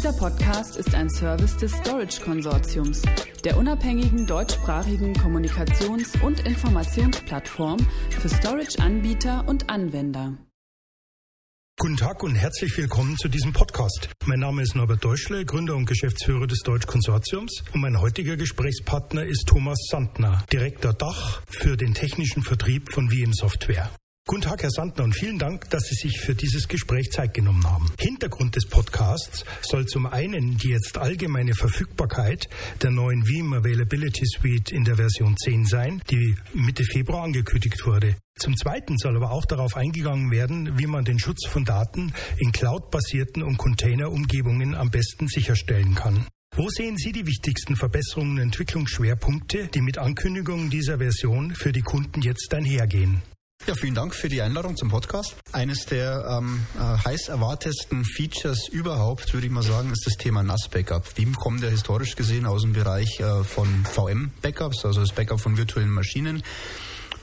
Dieser Podcast ist ein Service des Storage Konsortiums, der unabhängigen deutschsprachigen Kommunikations- und Informationsplattform für Storage-Anbieter und Anwender. Guten Tag und herzlich willkommen zu diesem Podcast. Mein Name ist Norbert Deutschle, Gründer und Geschäftsführer des Deutsch Konsortiums und mein heutiger Gesprächspartner ist Thomas Sandner, Direktor Dach für den technischen Vertrieb von VM Software. Guten Tag, Herr Sandner, und vielen Dank, dass Sie sich für dieses Gespräch Zeit genommen haben. Hintergrund des Podcasts soll zum einen die jetzt allgemeine Verfügbarkeit der neuen Veeam Availability Suite in der Version 10 sein, die Mitte Februar angekündigt wurde. Zum Zweiten soll aber auch darauf eingegangen werden, wie man den Schutz von Daten in cloud-basierten und Container-Umgebungen am besten sicherstellen kann. Wo sehen Sie die wichtigsten Verbesserungen und Entwicklungsschwerpunkte, die mit Ankündigungen dieser Version für die Kunden jetzt einhergehen? Ja, vielen Dank für die Einladung zum Podcast. Eines der ähm, äh, heiß erwartetsten Features überhaupt, würde ich mal sagen, ist das Thema NAS-Backup. Veeam kommt ja historisch gesehen aus dem Bereich äh, von VM-Backups, also das Backup von virtuellen Maschinen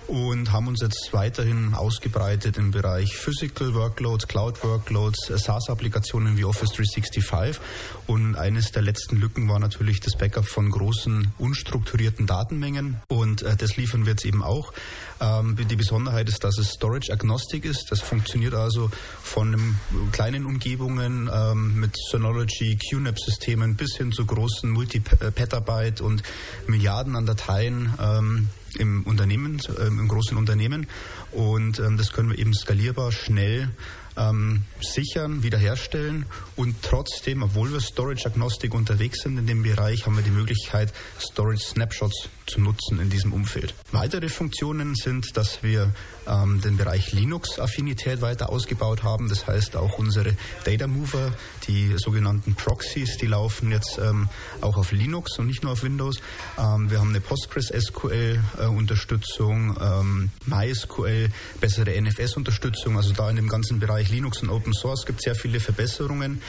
und haben uns jetzt weiterhin ausgebreitet im Bereich Physical Workloads, Cloud Workloads, SaaS-Applikationen wie Office 365. Und eines der letzten Lücken war natürlich das Backup von großen, unstrukturierten Datenmengen. Und äh, das liefern wir jetzt eben auch. Ähm, die Besonderheit ist, dass es Storage Agnostic ist. Das funktioniert also von kleinen Umgebungen ähm, mit Synology, QNAP-Systemen bis hin zu großen Multi-Petabyte und Milliarden an Dateien. Ähm, im Unternehmen, äh, im großen Unternehmen. Und ähm, das können wir eben skalierbar, schnell ähm, sichern, wiederherstellen und trotzdem, obwohl wir Storage-Agnostik unterwegs sind in dem Bereich, haben wir die Möglichkeit, Storage-Snapshots zu nutzen in diesem Umfeld. Weitere Funktionen sind, dass wir ähm, den Bereich Linux-Affinität weiter ausgebaut haben. Das heißt, auch unsere Data Mover, die sogenannten Proxies, die laufen jetzt ähm, auch auf Linux und nicht nur auf Windows. Ähm, wir haben eine PostgreSQL-Unterstützung, äh, ähm, MySQL, bessere NFS-Unterstützung. Also da in dem ganzen Bereich Linux und Open Source gibt es sehr viele Verbesserungen.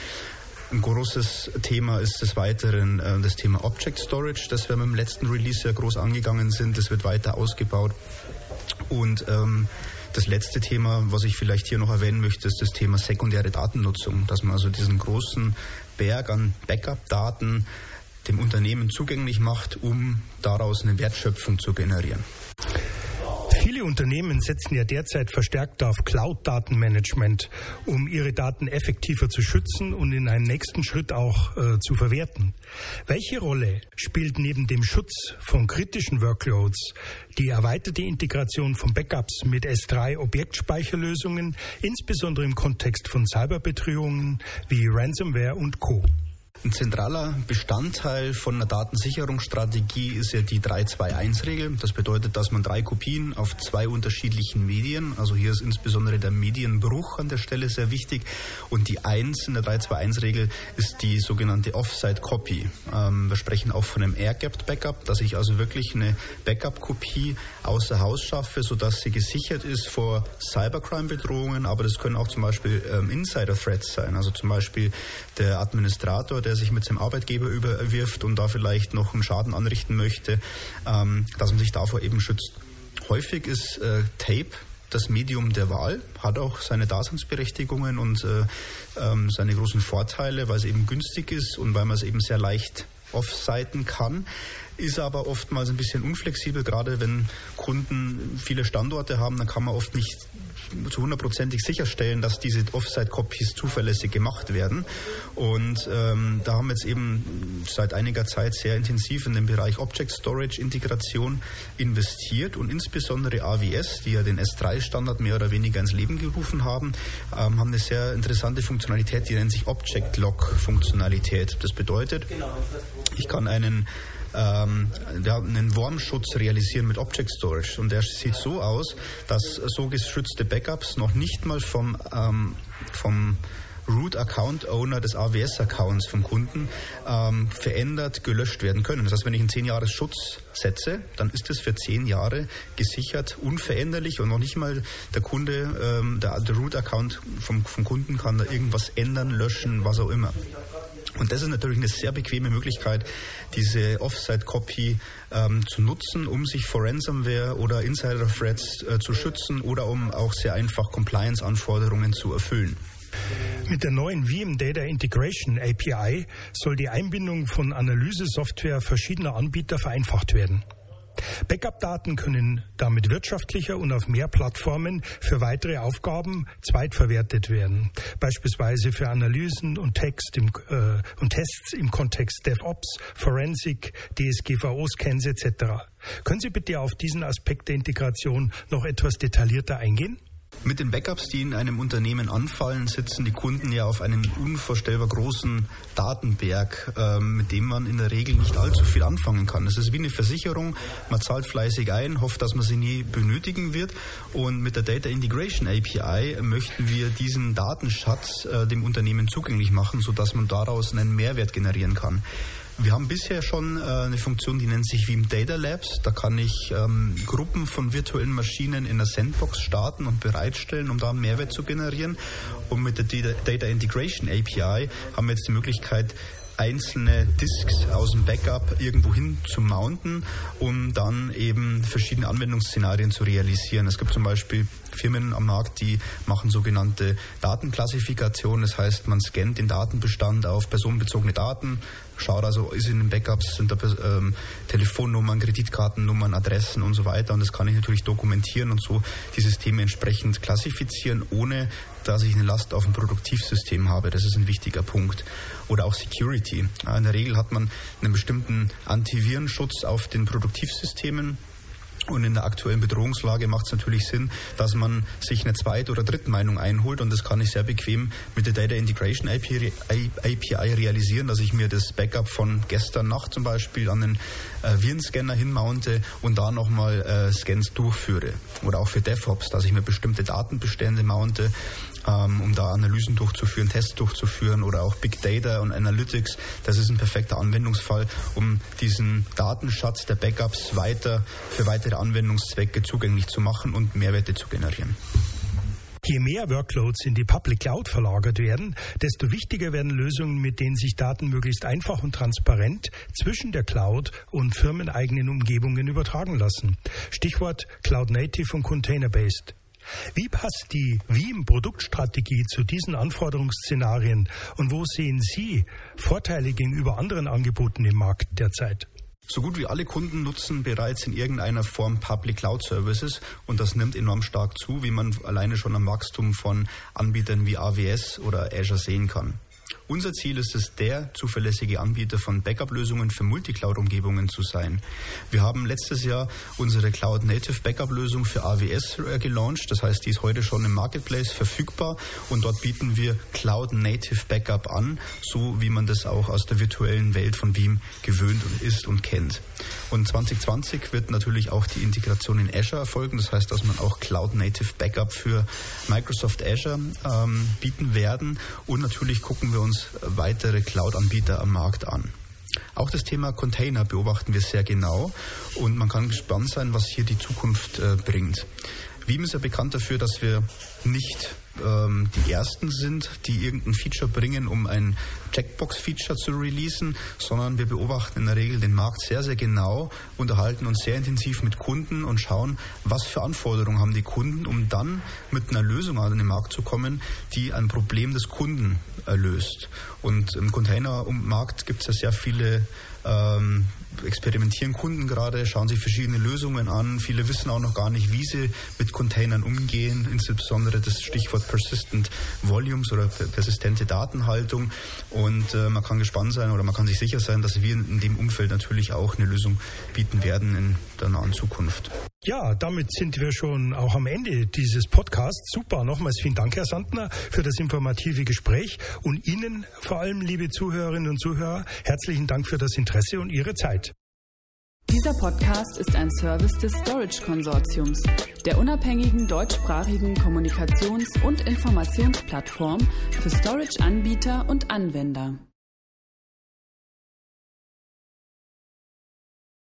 Ein großes Thema ist des Weiteren äh, das Thema Object Storage, das wir mit dem letzten Release sehr groß angegangen sind. Das wird weiter ausgebaut. Und ähm, das letzte Thema, was ich vielleicht hier noch erwähnen möchte, ist das Thema sekundäre Datennutzung, dass man also diesen großen Berg an Backup-Daten dem Unternehmen zugänglich macht, um daraus eine Wertschöpfung zu generieren. Viele Unternehmen setzen ja derzeit verstärkt auf Cloud-Datenmanagement, um ihre Daten effektiver zu schützen und in einem nächsten Schritt auch äh, zu verwerten. Welche Rolle spielt neben dem Schutz von kritischen Workloads die erweiterte Integration von Backups mit S3-Objektspeicherlösungen, insbesondere im Kontext von Cyberbedrohungen wie Ransomware und Co.? Ein zentraler Bestandteil von einer Datensicherungsstrategie ist ja die 3-2-1-Regel. Das bedeutet, dass man drei Kopien auf zwei unterschiedlichen Medien, also hier ist insbesondere der Medienbruch an der Stelle sehr wichtig und die 1 in der 3-2-1-Regel ist die sogenannte Offsite-Copy. Ähm, wir sprechen auch von einem Air-Gapped Backup, dass ich also wirklich eine Backup-Kopie außer Haus schaffe, sodass sie gesichert ist vor Cybercrime-Bedrohungen, aber das können auch zum Beispiel ähm, Insider-Threats sein, also zum Beispiel der Administrator, der der sich mit seinem Arbeitgeber überwirft und da vielleicht noch einen Schaden anrichten möchte, ähm, dass man sich davor eben schützt. Häufig ist äh, Tape das Medium der Wahl, hat auch seine Daseinsberechtigungen und äh, ähm, seine großen Vorteile, weil es eben günstig ist und weil man es eben sehr leicht offseiten kann ist aber oftmals ein bisschen unflexibel, gerade wenn Kunden viele Standorte haben, dann kann man oft nicht zu hundertprozentig sicherstellen, dass diese Offsite-Copies zuverlässig gemacht werden. Und ähm, da haben wir jetzt eben seit einiger Zeit sehr intensiv in den Bereich Object Storage Integration investiert und insbesondere AWS, die ja den S3-Standard mehr oder weniger ins Leben gerufen haben, ähm, haben eine sehr interessante Funktionalität, die nennt sich Object Lock Funktionalität. Das bedeutet, ich kann einen ähm, einen Wormschutz realisieren mit Object Storage. Und der sieht so aus, dass so geschützte Backups noch nicht mal vom, ähm, vom Root Account Owner des AWS Accounts vom Kunden ähm, verändert, gelöscht werden können. Das heißt, wenn ich einen 10 Jahres Schutz setze, dann ist es für 10 Jahre gesichert, unveränderlich und noch nicht mal der Kunde, ähm, der, der Root Account vom, vom Kunden kann da irgendwas ändern, löschen, was auch immer. Und das ist natürlich eine sehr bequeme Möglichkeit, diese Offsite-Copy ähm, zu nutzen, um sich vor Ransomware oder Insider-Threats äh, zu schützen oder um auch sehr einfach Compliance-Anforderungen zu erfüllen. Mit der neuen Veeam Data Integration API soll die Einbindung von Analysesoftware verschiedener Anbieter vereinfacht werden. Backup-Daten können damit wirtschaftlicher und auf mehr Plattformen für weitere Aufgaben zweitverwertet werden, beispielsweise für Analysen und, Text im, äh, und Tests im Kontext DevOps, Forensik, DSGVO-Scans etc. Können Sie bitte auf diesen Aspekt der Integration noch etwas detaillierter eingehen? Mit den Backups, die in einem Unternehmen anfallen, sitzen die Kunden ja auf einem unvorstellbar großen Datenberg, ähm, mit dem man in der Regel nicht allzu viel anfangen kann. Es ist wie eine Versicherung, man zahlt fleißig ein, hofft, dass man sie nie benötigen wird. Und mit der Data Integration API möchten wir diesen Datenschatz äh, dem Unternehmen zugänglich machen, sodass man daraus einen Mehrwert generieren kann. Wir haben bisher schon äh, eine Funktion, die nennt sich Veeam Data Labs. Da kann ich ähm, Gruppen von virtuellen Maschinen in einer Sandbox starten und bereitstellen, um da einen Mehrwert zu generieren. Und mit der Data Integration API haben wir jetzt die Möglichkeit, einzelne Disks aus dem Backup irgendwo hin zu mounten, um dann eben verschiedene Anwendungsszenarien zu realisieren. Es gibt zum Beispiel Firmen am Markt, die machen sogenannte Datenklassifikation. Das heißt, man scannt den Datenbestand auf personenbezogene Daten, schaut also, ist in den Backups, sind da ähm, Telefonnummern, Kreditkartennummern, Adressen und so weiter. Und das kann ich natürlich dokumentieren und so die Systeme entsprechend klassifizieren, ohne dass ich eine Last auf dem Produktivsystem habe. Das ist ein wichtiger Punkt. Oder auch Security. In der Regel hat man einen bestimmten Antivirenschutz auf den Produktivsystemen und in der aktuellen Bedrohungslage macht es natürlich Sinn, dass man sich eine zweite oder dritte Meinung einholt und das kann ich sehr bequem mit der Data Integration API, realisieren, dass ich mir das Backup von gestern Nacht zum Beispiel an den äh, Virenscanner hinmounte und da nochmal äh, Scans durchführe. Oder auch für DevOps, dass ich mir bestimmte Datenbestände mounte, ähm, um da Analysen durchzuführen, Tests durchzuführen oder auch Big Data und Analytics. Das ist ein perfekter Anwendungsfall, um diesen Datenschatz der Backups weiter für weitere Anwendungszwecke zugänglich zu machen und Mehrwerte zu generieren. Je mehr Workloads in die Public Cloud verlagert werden, desto wichtiger werden Lösungen, mit denen sich Daten möglichst einfach und transparent zwischen der Cloud und firmeneigenen Umgebungen übertragen lassen. Stichwort Cloud Native und Container Based. Wie passt die Veeam-Produktstrategie zu diesen Anforderungsszenarien und wo sehen Sie Vorteile gegenüber anderen Angeboten im Markt derzeit? So gut wie alle Kunden nutzen bereits in irgendeiner Form Public Cloud Services und das nimmt enorm stark zu, wie man alleine schon am Wachstum von Anbietern wie AWS oder Azure sehen kann. Unser Ziel ist es, der zuverlässige Anbieter von Backup-Lösungen für Multicloud-Umgebungen zu sein. Wir haben letztes Jahr unsere Cloud-Native Backup-Lösung für AWS äh, gelauncht. Das heißt, die ist heute schon im Marketplace verfügbar und dort bieten wir Cloud-Native Backup an, so wie man das auch aus der virtuellen Welt von Veeam gewöhnt und ist und kennt. Und 2020 wird natürlich auch die Integration in Azure erfolgen. Das heißt, dass man auch Cloud-Native Backup für Microsoft Azure ähm, bieten werden. Und natürlich gucken wir uns weitere Cloud-Anbieter am Markt an. Auch das Thema Container beobachten wir sehr genau und man kann gespannt sein, was hier die Zukunft äh, bringt. Veeam ist ja bekannt dafür, dass wir nicht ähm, die ersten sind, die irgendein Feature bringen, um ein Checkbox-Feature zu releasen, sondern wir beobachten in der Regel den Markt sehr, sehr genau, unterhalten uns sehr intensiv mit Kunden und schauen, was für Anforderungen haben die Kunden, um dann mit einer Lösung an den Markt zu kommen, die ein Problem des Kunden löst. Und im Containermarkt gibt es ja sehr viele ähm, experimentieren Kunden gerade, schauen sich verschiedene Lösungen an. Viele wissen auch noch gar nicht, wie sie mit Containern umgehen, insbesondere das Stichwort Persistent Volumes oder persistente Datenhaltung. Und äh, man kann gespannt sein oder man kann sich sicher sein, dass wir in dem Umfeld natürlich auch eine Lösung bieten werden in der nahen Zukunft. Ja, damit sind wir schon auch am Ende dieses Podcasts. Super. Nochmals vielen Dank, Herr Sandner, für das informative Gespräch und Ihnen vor allem, liebe Zuhörerinnen und Zuhörer, herzlichen Dank für das Interesse und Ihre Zeit. Dieser Podcast ist ein Service des Storage Konsortiums, der unabhängigen deutschsprachigen Kommunikations- und Informationsplattform für Storage-Anbieter und Anwender.